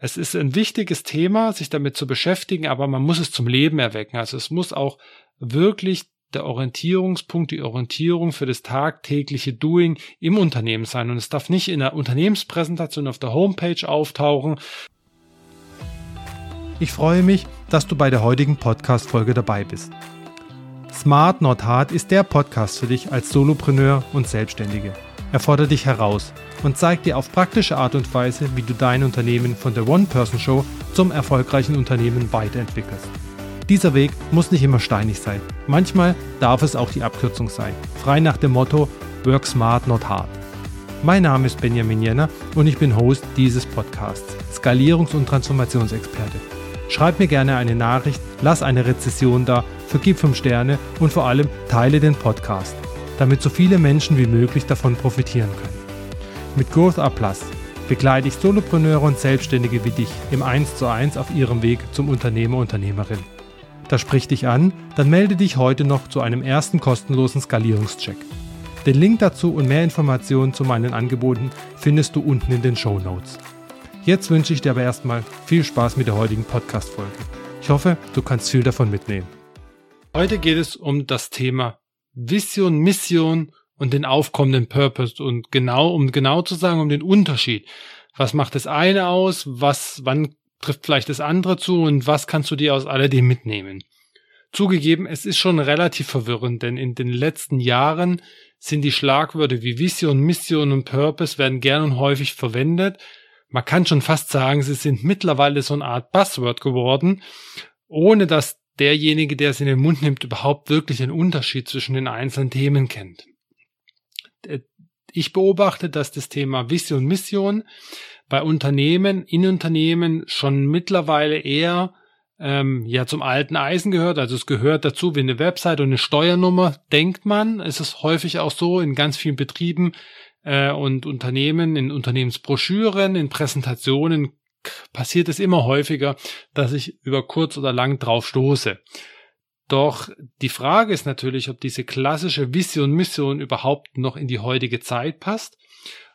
Es ist ein wichtiges Thema, sich damit zu beschäftigen, aber man muss es zum Leben erwecken. Also es muss auch wirklich der Orientierungspunkt, die Orientierung für das tagtägliche Doing im Unternehmen sein. Und es darf nicht in der Unternehmenspräsentation auf der Homepage auftauchen. Ich freue mich, dass du bei der heutigen Podcast-Folge dabei bist. Smart Not Hard ist der Podcast für dich als Solopreneur und Selbstständige. Er fordert dich heraus und zeigt dir auf praktische Art und Weise, wie du dein Unternehmen von der One-Person-Show zum erfolgreichen Unternehmen weiterentwickelst. Dieser Weg muss nicht immer steinig sein. Manchmal darf es auch die Abkürzung sein. Frei nach dem Motto Work Smart, Not Hard. Mein Name ist Benjamin Jenner und ich bin Host dieses Podcasts, Skalierungs- und Transformationsexperte. Schreib mir gerne eine Nachricht, lass eine Rezession da, vergib 5 Sterne und vor allem teile den Podcast, damit so viele Menschen wie möglich davon profitieren können. Mit Growth Plus begleite ich Solopreneure und Selbstständige wie dich im 1 zu 1 auf ihrem Weg zum Unternehmer, Unternehmerin. Das spricht dich an, dann melde dich heute noch zu einem ersten kostenlosen Skalierungscheck. Den Link dazu und mehr Informationen zu meinen Angeboten findest du unten in den Show Notes. Jetzt wünsche ich dir aber erstmal viel Spaß mit der heutigen Podcast-Folge. Ich hoffe, du kannst viel davon mitnehmen. Heute geht es um das Thema Vision, Mission und den aufkommenden Purpose und genau, um genau zu sagen, um den Unterschied. Was macht das eine aus? Was, wann trifft vielleicht das andere zu und was kannst du dir aus alledem mitnehmen? Zugegeben, es ist schon relativ verwirrend, denn in den letzten Jahren sind die Schlagwörter wie Vision, Mission und Purpose werden gern und häufig verwendet. Man kann schon fast sagen, sie sind mittlerweile so eine Art Buzzword geworden, ohne dass derjenige, der es in den Mund nimmt, überhaupt wirklich einen Unterschied zwischen den einzelnen Themen kennt. Äh, ich beobachte, dass das Thema Vision, Mission bei Unternehmen, in Unternehmen schon mittlerweile eher ähm, ja zum alten Eisen gehört. Also es gehört dazu wie eine Website und eine Steuernummer, denkt man. Es ist häufig auch so in ganz vielen Betrieben äh, und Unternehmen, in Unternehmensbroschüren, in Präsentationen passiert es immer häufiger, dass ich über kurz oder lang drauf stoße. Doch die Frage ist natürlich, ob diese klassische Vision, Mission überhaupt noch in die heutige Zeit passt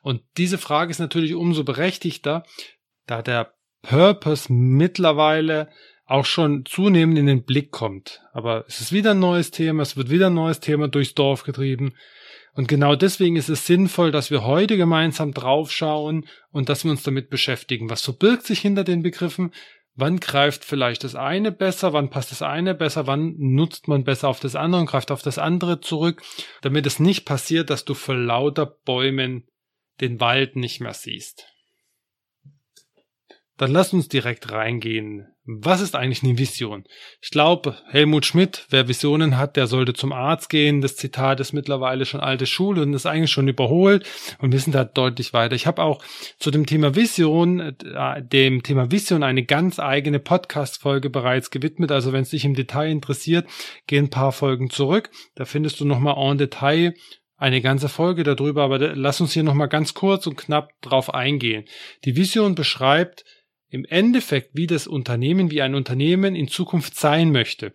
und diese Frage ist natürlich umso berechtigter, da der Purpose mittlerweile auch schon zunehmend in den Blick kommt. Aber es ist wieder ein neues Thema, es wird wieder ein neues Thema durchs Dorf getrieben. Und genau deswegen ist es sinnvoll, dass wir heute gemeinsam draufschauen und dass wir uns damit beschäftigen. Was verbirgt sich hinter den Begriffen? Wann greift vielleicht das eine besser? Wann passt das eine besser? Wann nutzt man besser auf das andere und greift auf das andere zurück? Damit es nicht passiert, dass du vor lauter Bäumen den Wald nicht mehr siehst. Dann lass uns direkt reingehen. Was ist eigentlich eine Vision? Ich glaube, Helmut Schmidt, wer Visionen hat, der sollte zum Arzt gehen. Das Zitat ist mittlerweile schon alte Schule und ist eigentlich schon überholt und wir sind da deutlich weiter. Ich habe auch zu dem Thema Vision, äh, dem Thema Vision eine ganz eigene Podcast-Folge bereits gewidmet. Also wenn es dich im Detail interessiert, geh ein paar Folgen zurück. Da findest du nochmal en Detail eine ganze Folge darüber, aber lass uns hier nochmal ganz kurz und knapp drauf eingehen. Die Vision beschreibt im Endeffekt, wie das Unternehmen, wie ein Unternehmen in Zukunft sein möchte.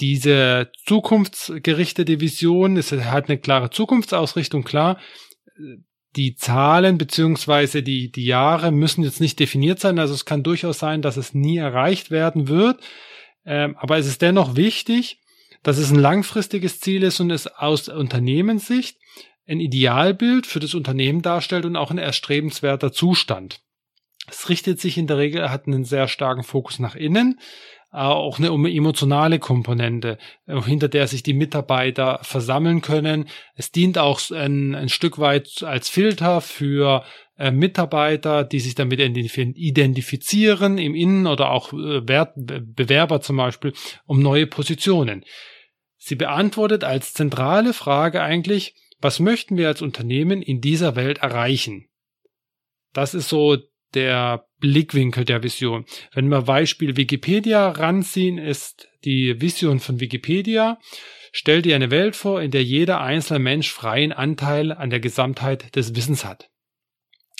Diese zukunftsgerichtete Vision ist hat eine klare Zukunftsausrichtung, klar. Die Zahlen beziehungsweise die, die Jahre müssen jetzt nicht definiert sein, also es kann durchaus sein, dass es nie erreicht werden wird. Ähm, aber es ist dennoch wichtig, dass es ein langfristiges Ziel ist und es aus Unternehmenssicht ein Idealbild für das Unternehmen darstellt und auch ein erstrebenswerter Zustand. Es richtet sich in der Regel, hat einen sehr starken Fokus nach innen, auch eine emotionale Komponente, äh, hinter der sich die Mitarbeiter versammeln können. Es dient auch ein, ein Stück weit als Filter für äh, Mitarbeiter, die sich damit identifizieren im Innen oder auch äh, Bewerber zum Beispiel um neue Positionen. Sie beantwortet als zentrale Frage eigentlich, was möchten wir als Unternehmen in dieser Welt erreichen? Das ist so der Blickwinkel der Vision. Wenn wir Beispiel Wikipedia ranziehen, ist die Vision von Wikipedia, stellt dir eine Welt vor, in der jeder einzelne Mensch freien Anteil an der Gesamtheit des Wissens hat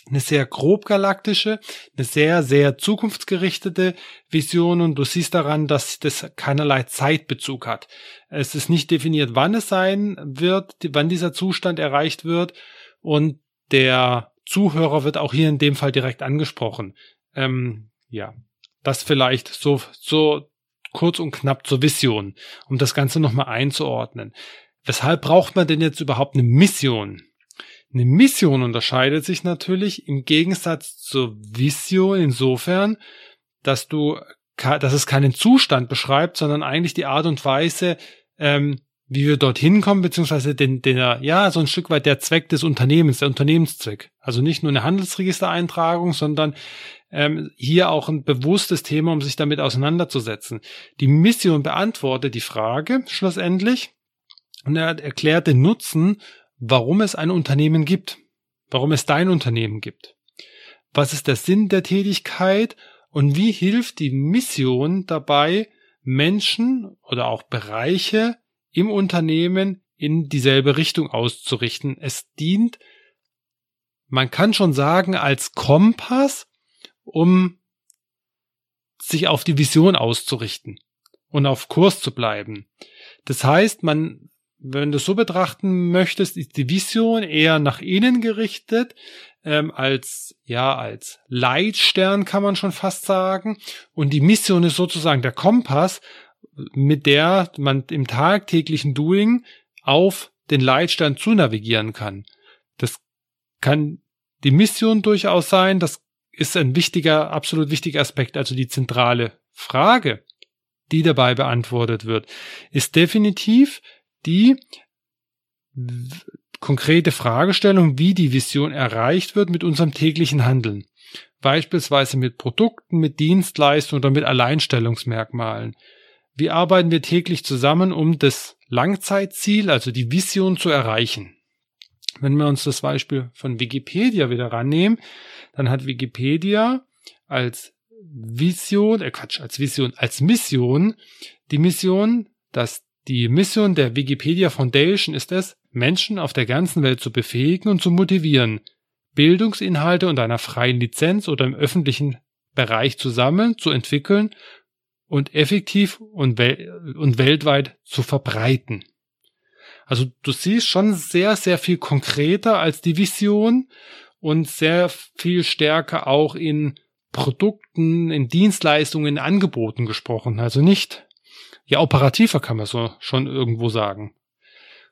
eine sehr grob galaktische, eine sehr, sehr zukunftsgerichtete Vision und du siehst daran, dass das keinerlei Zeitbezug hat. Es ist nicht definiert, wann es sein wird, wann dieser Zustand erreicht wird und der Zuhörer wird auch hier in dem Fall direkt angesprochen. Ähm, ja, das vielleicht so, so kurz und knapp zur Vision, um das Ganze nochmal einzuordnen. Weshalb braucht man denn jetzt überhaupt eine Mission? Eine Mission unterscheidet sich natürlich im Gegensatz zur Vision insofern, dass du, dass es keinen Zustand beschreibt, sondern eigentlich die Art und Weise, ähm, wie wir dorthin kommen, beziehungsweise den, den, ja, so ein Stück weit der Zweck des Unternehmens, der Unternehmenszweck. Also nicht nur eine Handelsregistereintragung, sondern ähm, hier auch ein bewusstes Thema, um sich damit auseinanderzusetzen. Die Mission beantwortet die Frage schlussendlich und er erklärt den Nutzen, warum es ein Unternehmen gibt, warum es dein Unternehmen gibt. Was ist der Sinn der Tätigkeit und wie hilft die Mission dabei, Menschen oder auch Bereiche im Unternehmen in dieselbe Richtung auszurichten. Es dient, man kann schon sagen, als Kompass, um sich auf die Vision auszurichten und auf Kurs zu bleiben. Das heißt, man, wenn du so betrachten möchtest, ist die Vision eher nach innen gerichtet, ähm, als, ja, als Leitstern kann man schon fast sagen. Und die Mission ist sozusagen der Kompass, mit der man im tagtäglichen Doing auf den Leitstand zu navigieren kann. Das kann die Mission durchaus sein. Das ist ein wichtiger, absolut wichtiger Aspekt. Also die zentrale Frage, die dabei beantwortet wird, ist definitiv die konkrete Fragestellung, wie die Vision erreicht wird mit unserem täglichen Handeln. Beispielsweise mit Produkten, mit Dienstleistungen oder mit Alleinstellungsmerkmalen. Wie arbeiten wir täglich zusammen, um das Langzeitziel, also die Vision zu erreichen? Wenn wir uns das Beispiel von Wikipedia wieder rannehmen, dann hat Wikipedia als Vision, äh Quatsch, als Vision, als Mission die Mission, dass die Mission der Wikipedia Foundation ist es, Menschen auf der ganzen Welt zu befähigen und zu motivieren, Bildungsinhalte unter einer freien Lizenz oder im öffentlichen Bereich zu sammeln, zu entwickeln und effektiv und, wel und weltweit zu verbreiten. Also du siehst schon sehr, sehr viel konkreter als die Vision und sehr viel stärker auch in Produkten, in Dienstleistungen, in Angeboten gesprochen. Also nicht, ja, operativer kann man so schon irgendwo sagen.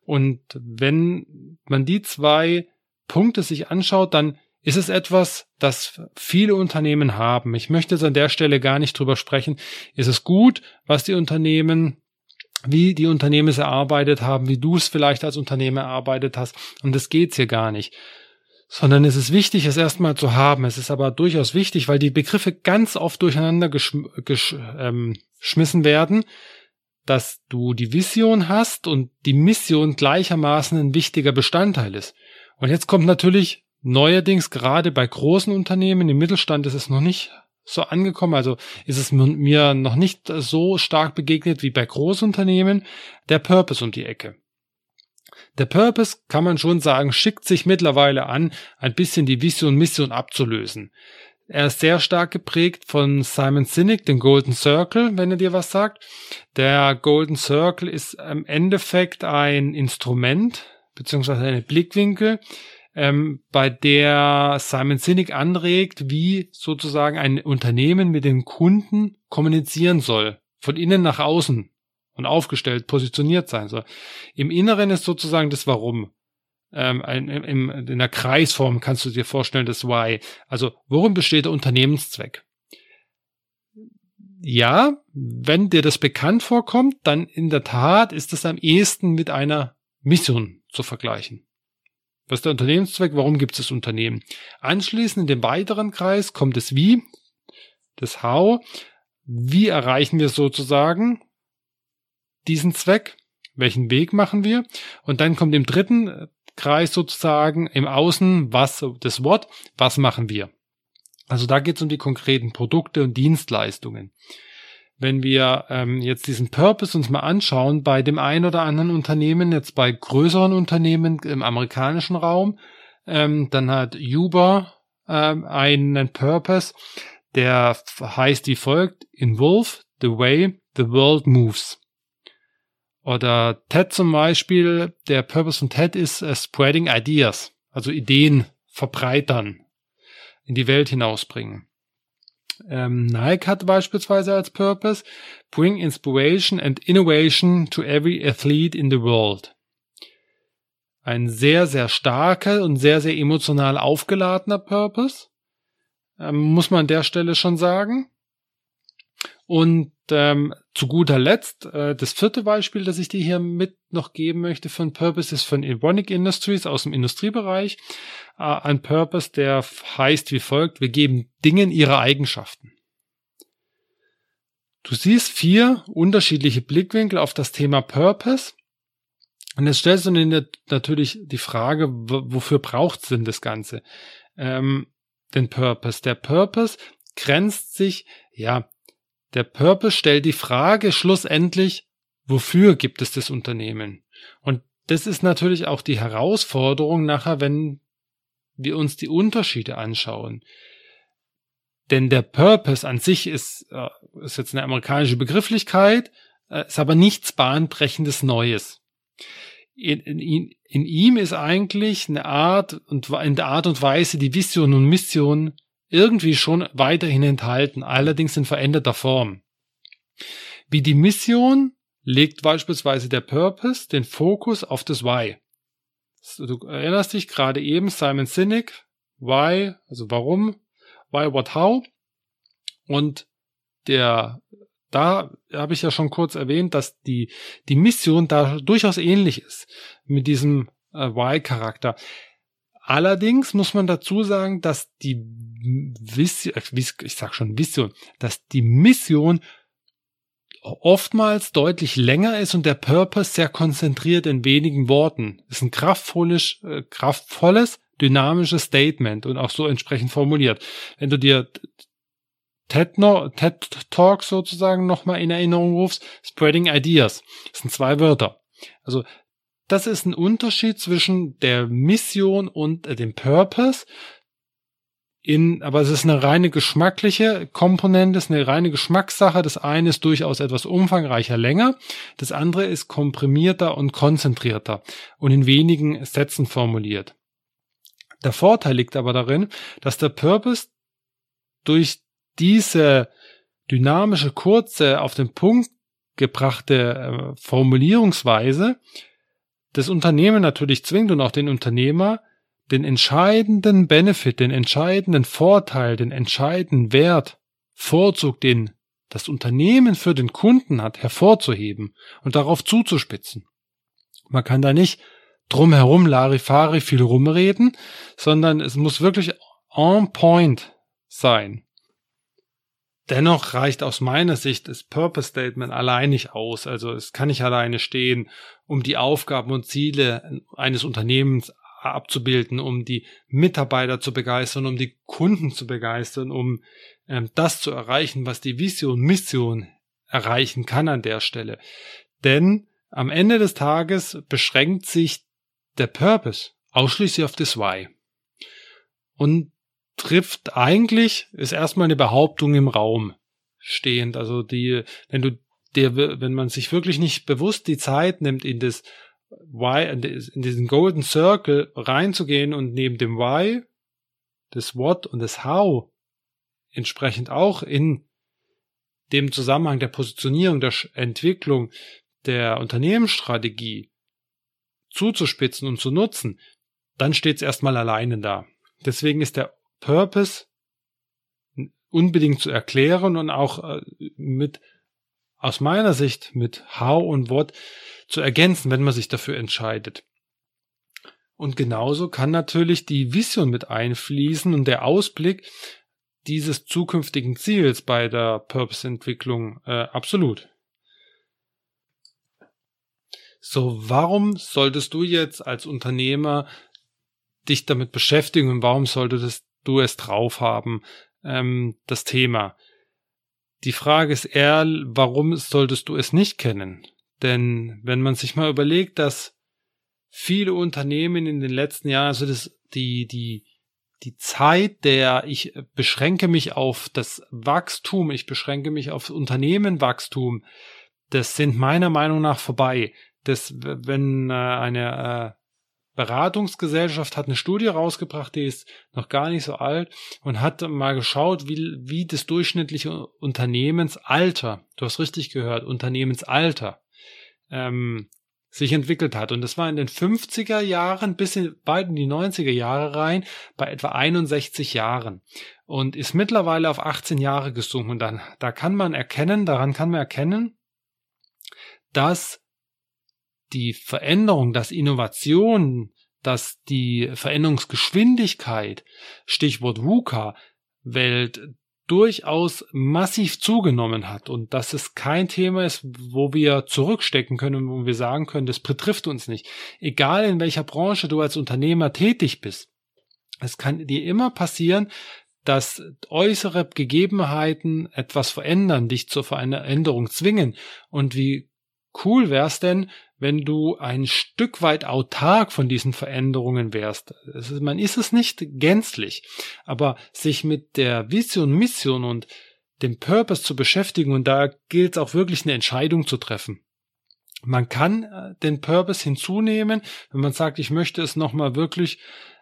Und wenn man die zwei Punkte sich anschaut, dann ist es etwas, das viele Unternehmen haben. Ich möchte jetzt an der Stelle gar nicht drüber sprechen. Ist es gut, was die Unternehmen, wie die Unternehmen es erarbeitet haben, wie du es vielleicht als Unternehmer erarbeitet hast. Und das geht's hier gar nicht. Sondern es ist wichtig, es erstmal zu haben. Es ist aber durchaus wichtig, weil die Begriffe ganz oft durcheinander geschm gesch ähm, geschmissen werden, dass du die Vision hast und die Mission gleichermaßen ein wichtiger Bestandteil ist. Und jetzt kommt natürlich Neuerdings gerade bei großen Unternehmen, im Mittelstand ist es noch nicht so angekommen, also ist es mir noch nicht so stark begegnet wie bei Großunternehmen, der Purpose um die Ecke. Der Purpose, kann man schon sagen, schickt sich mittlerweile an, ein bisschen die Vision Mission abzulösen. Er ist sehr stark geprägt von Simon Sinek, den Golden Circle, wenn er dir was sagt. Der Golden Circle ist im Endeffekt ein Instrument, beziehungsweise eine Blickwinkel, ähm, bei der Simon Sinek anregt, wie sozusagen ein Unternehmen mit den Kunden kommunizieren soll, von innen nach außen und aufgestellt, positioniert sein soll. Im Inneren ist sozusagen das Warum. Ähm, in, in, in der Kreisform kannst du dir vorstellen, das Why. Also, worum besteht der Unternehmenszweck? Ja, wenn dir das bekannt vorkommt, dann in der Tat ist es am ehesten mit einer Mission zu vergleichen. Was ist der Unternehmenszweck? Warum gibt es das Unternehmen? Anschließend in dem weiteren Kreis kommt das Wie, das How. Wie erreichen wir sozusagen diesen Zweck? Welchen Weg machen wir? Und dann kommt im dritten Kreis sozusagen im Außen was, das What, was machen wir? Also da geht es um die konkreten Produkte und Dienstleistungen wenn wir ähm, jetzt diesen Purpose uns mal anschauen, bei dem einen oder anderen Unternehmen, jetzt bei größeren Unternehmen im amerikanischen Raum, ähm, dann hat Uber ähm, einen Purpose, der heißt wie folgt, Involve the way the world moves. Oder TED zum Beispiel, der Purpose von TED ist uh, Spreading Ideas, also Ideen verbreitern, in die Welt hinausbringen. Ähm, Nike hat beispielsweise als Purpose Bring Inspiration and Innovation to every athlete in the world. Ein sehr, sehr starker und sehr, sehr emotional aufgeladener Purpose, ähm, muss man an der Stelle schon sagen. Und ähm, zu guter Letzt, äh, das vierte Beispiel, das ich dir hier mit noch geben möchte von Purpose, ist von Evonik Industries aus dem Industriebereich. Äh, ein Purpose, der heißt wie folgt, wir geben Dingen ihre Eigenschaften. Du siehst vier unterschiedliche Blickwinkel auf das Thema Purpose. Und jetzt stellst du dir natürlich die Frage, wofür braucht es denn das Ganze? Ähm, den Purpose. Der Purpose grenzt sich, ja, der Purpose stellt die Frage schlussendlich, wofür gibt es das Unternehmen? Und das ist natürlich auch die Herausforderung nachher, wenn wir uns die Unterschiede anschauen. Denn der Purpose an sich ist, äh, ist jetzt eine amerikanische Begrifflichkeit, äh, ist aber nichts bahnbrechendes Neues. In, in, in ihm ist eigentlich eine Art und in der Art und Weise die Vision und Mission irgendwie schon weiterhin enthalten, allerdings in veränderter Form. Wie die Mission legt beispielsweise der Purpose den Fokus auf das Why. Du erinnerst dich gerade eben Simon Sinek, Why, also warum, Why, What, How. Und der, da habe ich ja schon kurz erwähnt, dass die, die Mission da durchaus ähnlich ist mit diesem äh, Why-Charakter. Allerdings muss man dazu sagen, dass die Vision, äh, ich sag schon Vision, dass die Mission oftmals deutlich länger ist und der Purpose sehr konzentriert in wenigen Worten. Ist ein kraftvolles, äh, kraftvolles, dynamisches Statement und auch so entsprechend formuliert. Wenn du dir TED, no, TED Talk sozusagen nochmal in Erinnerung rufst, Spreading Ideas, das sind zwei Wörter. Also das ist ein Unterschied zwischen der Mission und äh, dem Purpose. In, aber es ist eine reine geschmackliche Komponente, es ist eine reine Geschmackssache. Das eine ist durchaus etwas umfangreicher, länger. Das andere ist komprimierter und konzentrierter und in wenigen Sätzen formuliert. Der Vorteil liegt aber darin, dass der Purpose durch diese dynamische, kurze, auf den Punkt gebrachte äh, Formulierungsweise das Unternehmen natürlich zwingt und auch den Unternehmer, den entscheidenden Benefit, den entscheidenden Vorteil, den entscheidenden Wert, Vorzug, den das Unternehmen für den Kunden hat, hervorzuheben und darauf zuzuspitzen. Man kann da nicht drumherum Larifari viel rumreden, sondern es muss wirklich on point sein. Dennoch reicht aus meiner Sicht das Purpose Statement allein nicht aus. Also es kann nicht alleine stehen, um die Aufgaben und Ziele eines Unternehmens abzubilden, um die Mitarbeiter zu begeistern, um die Kunden zu begeistern, um ähm, das zu erreichen, was die Vision, Mission erreichen kann an der Stelle. Denn am Ende des Tages beschränkt sich der Purpose ausschließlich auf das Why. Und trifft eigentlich, ist erstmal eine Behauptung im Raum stehend. Also die, wenn du der, wenn man sich wirklich nicht bewusst die Zeit nimmt, in das Why, in diesen Golden Circle reinzugehen und neben dem Why, das What und das How entsprechend auch in dem Zusammenhang der Positionierung, der Entwicklung der Unternehmensstrategie zuzuspitzen und zu nutzen, dann steht es erstmal alleine da. Deswegen ist der Purpose unbedingt zu erklären und auch äh, mit aus meiner Sicht mit How und What zu ergänzen, wenn man sich dafür entscheidet. Und genauso kann natürlich die Vision mit einfließen und der Ausblick dieses zukünftigen Ziels bei der Purpose-Entwicklung äh, absolut. So, warum solltest du jetzt als Unternehmer dich damit beschäftigen und warum solltest du es drauf haben, ähm, das Thema? Die Frage ist eher, warum solltest du es nicht kennen? Denn wenn man sich mal überlegt, dass viele Unternehmen in den letzten Jahren, also das, die, die, die Zeit der, ich beschränke mich auf das Wachstum, ich beschränke mich auf Unternehmenwachstum, das sind meiner Meinung nach vorbei. Das, wenn äh, eine Beratungsgesellschaft hat eine Studie rausgebracht, die ist noch gar nicht so alt und hat mal geschaut, wie, wie das durchschnittliche Unternehmensalter, du hast richtig gehört, Unternehmensalter, ähm, sich entwickelt hat. Und das war in den 50er Jahren bis in, bald in die 90er Jahre rein bei etwa 61 Jahren und ist mittlerweile auf 18 Jahre gesunken. Und dann, da kann man erkennen, daran kann man erkennen, dass die Veränderung, dass Innovation, dass die Veränderungsgeschwindigkeit, Stichwort VUCA, Welt durchaus massiv zugenommen hat und dass es kein Thema ist, wo wir zurückstecken können und wo wir sagen können, das betrifft uns nicht. Egal in welcher Branche du als Unternehmer tätig bist. Es kann dir immer passieren, dass äußere Gegebenheiten etwas verändern, dich zur Veränderung zwingen. Und wie cool wär's denn, wenn du ein Stück weit autark von diesen Veränderungen wärst. Ist, man ist es nicht gänzlich, aber sich mit der Vision, Mission und dem Purpose zu beschäftigen und da gilt es auch wirklich eine Entscheidung zu treffen. Man kann äh, den Purpose hinzunehmen, wenn man sagt, ich möchte es nochmal wirklich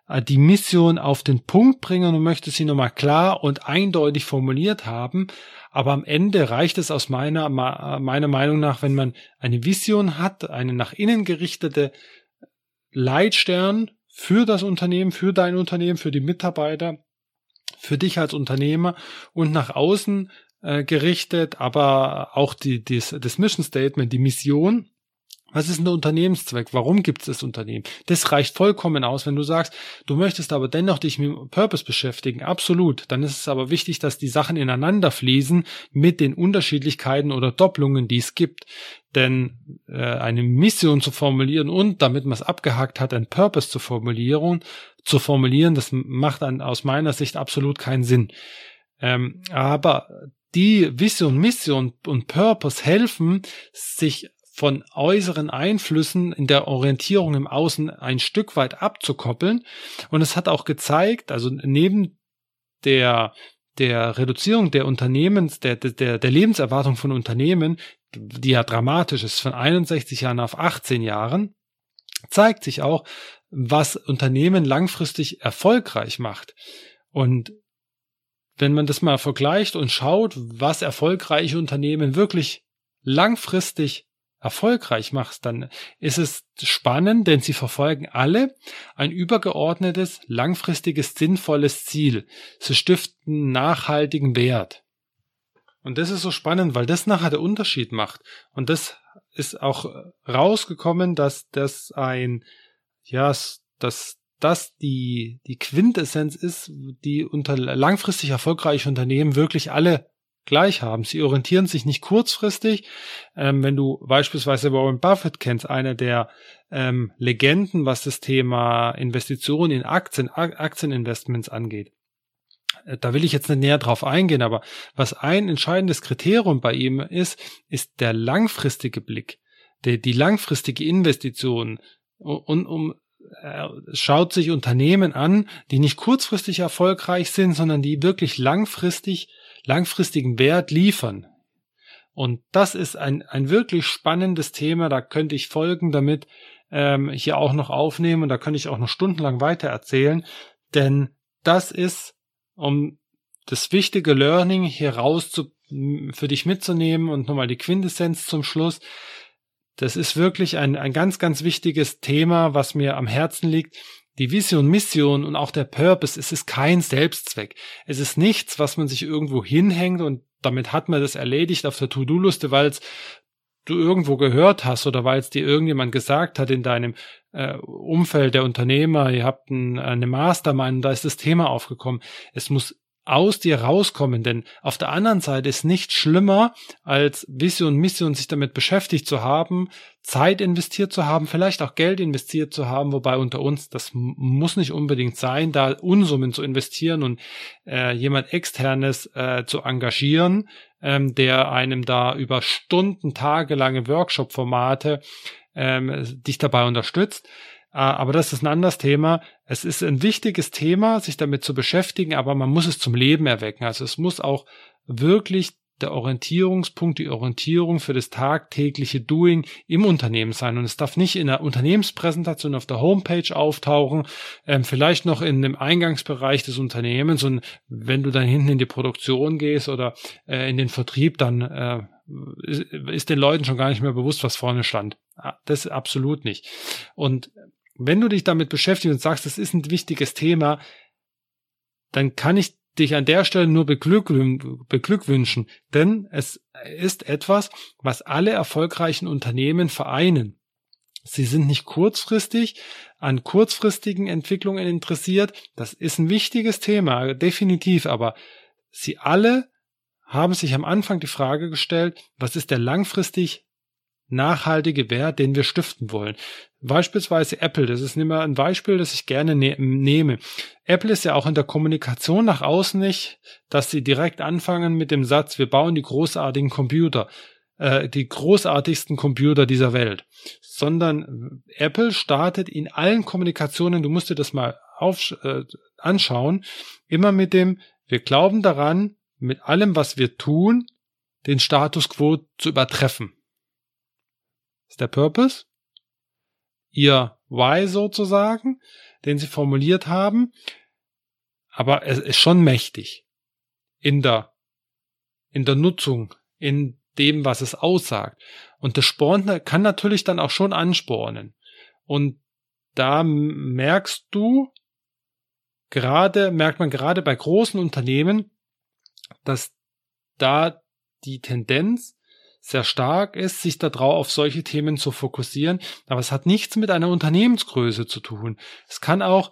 die Mission auf den Punkt bringen und möchte sie nochmal klar und eindeutig formuliert haben. Aber am Ende reicht es aus meiner, meiner Meinung nach, wenn man eine Vision hat, eine nach innen gerichtete Leitstern für das Unternehmen, für dein Unternehmen, für die Mitarbeiter, für dich als Unternehmer und nach außen äh, gerichtet, aber auch die, dies, das Mission Statement, die Mission, was ist ein Unternehmenszweck? Warum gibt es das Unternehmen? Das reicht vollkommen aus, wenn du sagst, du möchtest aber dennoch dich mit dem Purpose beschäftigen. Absolut. Dann ist es aber wichtig, dass die Sachen ineinander fließen mit den Unterschiedlichkeiten oder Doppelungen, die es gibt. Denn äh, eine Mission zu formulieren und, damit man es abgehakt hat, ein Purpose zu formulieren, zu formulieren, das macht dann aus meiner Sicht absolut keinen Sinn. Ähm, aber die Vision, Mission und Purpose helfen, sich von äußeren Einflüssen in der Orientierung im Außen ein Stück weit abzukoppeln. Und es hat auch gezeigt, also neben der der Reduzierung der Unternehmens, der, der, der Lebenserwartung von Unternehmen, die ja dramatisch ist, von 61 Jahren auf 18 Jahren, zeigt sich auch, was Unternehmen langfristig erfolgreich macht. Und wenn man das mal vergleicht und schaut, was erfolgreiche Unternehmen wirklich langfristig erfolgreich machst, dann ist es spannend, denn sie verfolgen alle ein übergeordnetes, langfristiges, sinnvolles Ziel. Sie stiften nachhaltigen Wert. Und das ist so spannend, weil das nachher der Unterschied macht. Und das ist auch rausgekommen, dass das ein, ja, dass das die, die Quintessenz ist, die unter langfristig erfolgreiche Unternehmen wirklich alle gleich haben. Sie orientieren sich nicht kurzfristig. Ähm, wenn du beispielsweise Warren Buffett kennst, einer der ähm, Legenden, was das Thema Investitionen in Aktien, Aktieninvestments angeht. Äh, da will ich jetzt nicht näher drauf eingehen, aber was ein entscheidendes Kriterium bei ihm ist, ist der langfristige Blick, der, die langfristige Investition und um er schaut sich Unternehmen an, die nicht kurzfristig erfolgreich sind, sondern die wirklich langfristig langfristigen Wert liefern. Und das ist ein, ein wirklich spannendes Thema. Da könnte ich Folgen damit ähm, hier auch noch aufnehmen und da könnte ich auch noch stundenlang weiter erzählen. Denn das ist, um das wichtige Learning hier raus zu, für dich mitzunehmen und nochmal die Quintessenz zum Schluss. Das ist wirklich ein, ein ganz, ganz wichtiges Thema, was mir am Herzen liegt. Die Vision, Mission und auch der Purpose, es ist kein Selbstzweck. Es ist nichts, was man sich irgendwo hinhängt und damit hat man das erledigt auf der To-Do-Liste, weil es du irgendwo gehört hast oder weil es dir irgendjemand gesagt hat in deinem äh, Umfeld der Unternehmer, ihr habt ein, eine Mastermind, da ist das Thema aufgekommen. Es muss aus dir rauskommen. Denn auf der anderen Seite ist nichts schlimmer, als Vision, Mission sich damit beschäftigt zu haben, Zeit investiert zu haben, vielleicht auch Geld investiert zu haben, wobei unter uns, das muss nicht unbedingt sein, da Unsummen zu investieren und äh, jemand externes äh, zu engagieren, ähm, der einem da über Stunden, tagelange Workshop-Formate ähm, dich dabei unterstützt. Ah, aber das ist ein anderes Thema. Es ist ein wichtiges Thema, sich damit zu beschäftigen, aber man muss es zum Leben erwecken. Also es muss auch wirklich der Orientierungspunkt, die Orientierung für das tagtägliche Doing im Unternehmen sein. Und es darf nicht in der Unternehmenspräsentation auf der Homepage auftauchen, ähm, vielleicht noch in dem Eingangsbereich des Unternehmens. Und wenn du dann hinten in die Produktion gehst oder äh, in den Vertrieb, dann äh, ist, ist den Leuten schon gar nicht mehr bewusst, was vorne stand. Ah, das absolut nicht. Und wenn du dich damit beschäftigst und sagst, das ist ein wichtiges Thema, dann kann ich dich an der Stelle nur beglückwünschen, denn es ist etwas, was alle erfolgreichen Unternehmen vereinen. Sie sind nicht kurzfristig an kurzfristigen Entwicklungen interessiert. Das ist ein wichtiges Thema, definitiv, aber sie alle haben sich am Anfang die Frage gestellt, was ist der langfristig nachhaltige Wert, den wir stiften wollen. Beispielsweise Apple, das ist immer ein Beispiel, das ich gerne ne nehme. Apple ist ja auch in der Kommunikation nach außen nicht, dass sie direkt anfangen mit dem Satz, wir bauen die großartigen Computer, äh, die großartigsten Computer dieser Welt, sondern Apple startet in allen Kommunikationen, du musst dir das mal auf, äh, anschauen, immer mit dem, wir glauben daran, mit allem, was wir tun, den Status quo zu übertreffen ist der Purpose, ihr Why sozusagen, den sie formuliert haben, aber es ist schon mächtig in der, in der Nutzung, in dem, was es aussagt. Und das spornt, kann natürlich dann auch schon anspornen. Und da merkst du, gerade, merkt man gerade bei großen Unternehmen, dass da die Tendenz sehr stark ist, sich darauf auf solche Themen zu fokussieren. Aber es hat nichts mit einer Unternehmensgröße zu tun. Es kann auch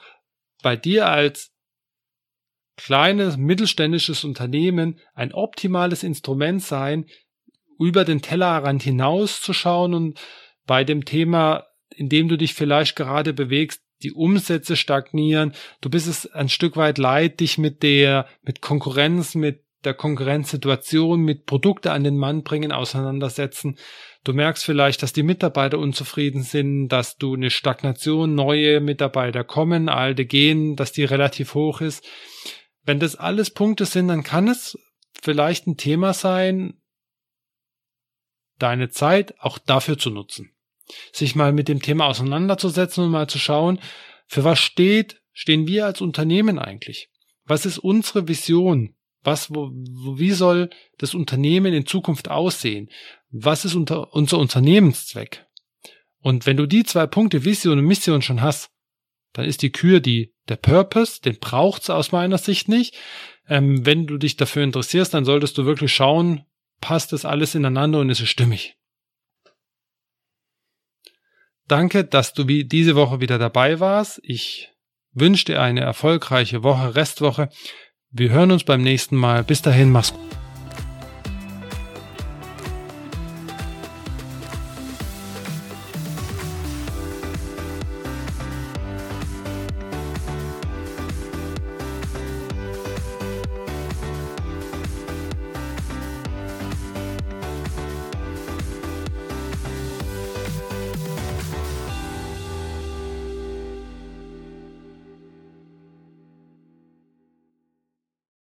bei dir als kleines mittelständisches Unternehmen ein optimales Instrument sein, über den Tellerrand hinauszuschauen und bei dem Thema, in dem du dich vielleicht gerade bewegst, die Umsätze stagnieren. Du bist es ein Stück weit leid, dich mit der, mit Konkurrenz, mit der Konkurrenzsituation mit Produkte an den Mann bringen, auseinandersetzen. Du merkst vielleicht, dass die Mitarbeiter unzufrieden sind, dass du eine Stagnation, neue Mitarbeiter kommen, alte gehen, dass die relativ hoch ist. Wenn das alles Punkte sind, dann kann es vielleicht ein Thema sein, deine Zeit auch dafür zu nutzen. Sich mal mit dem Thema auseinanderzusetzen und mal zu schauen, für was steht, stehen wir als Unternehmen eigentlich? Was ist unsere Vision? Was, wo, wie soll das Unternehmen in Zukunft aussehen? Was ist unter, unser Unternehmenszweck? Und wenn du die zwei Punkte Vision und Mission schon hast, dann ist die Kür die, der Purpose, den braucht's aus meiner Sicht nicht. Ähm, wenn du dich dafür interessierst, dann solltest du wirklich schauen, passt das alles ineinander und ist es stimmig. Danke, dass du wie diese Woche wieder dabei warst. Ich wünsche dir eine erfolgreiche Woche, Restwoche. Wir hören uns beim nächsten Mal. Bis dahin, mach's gut.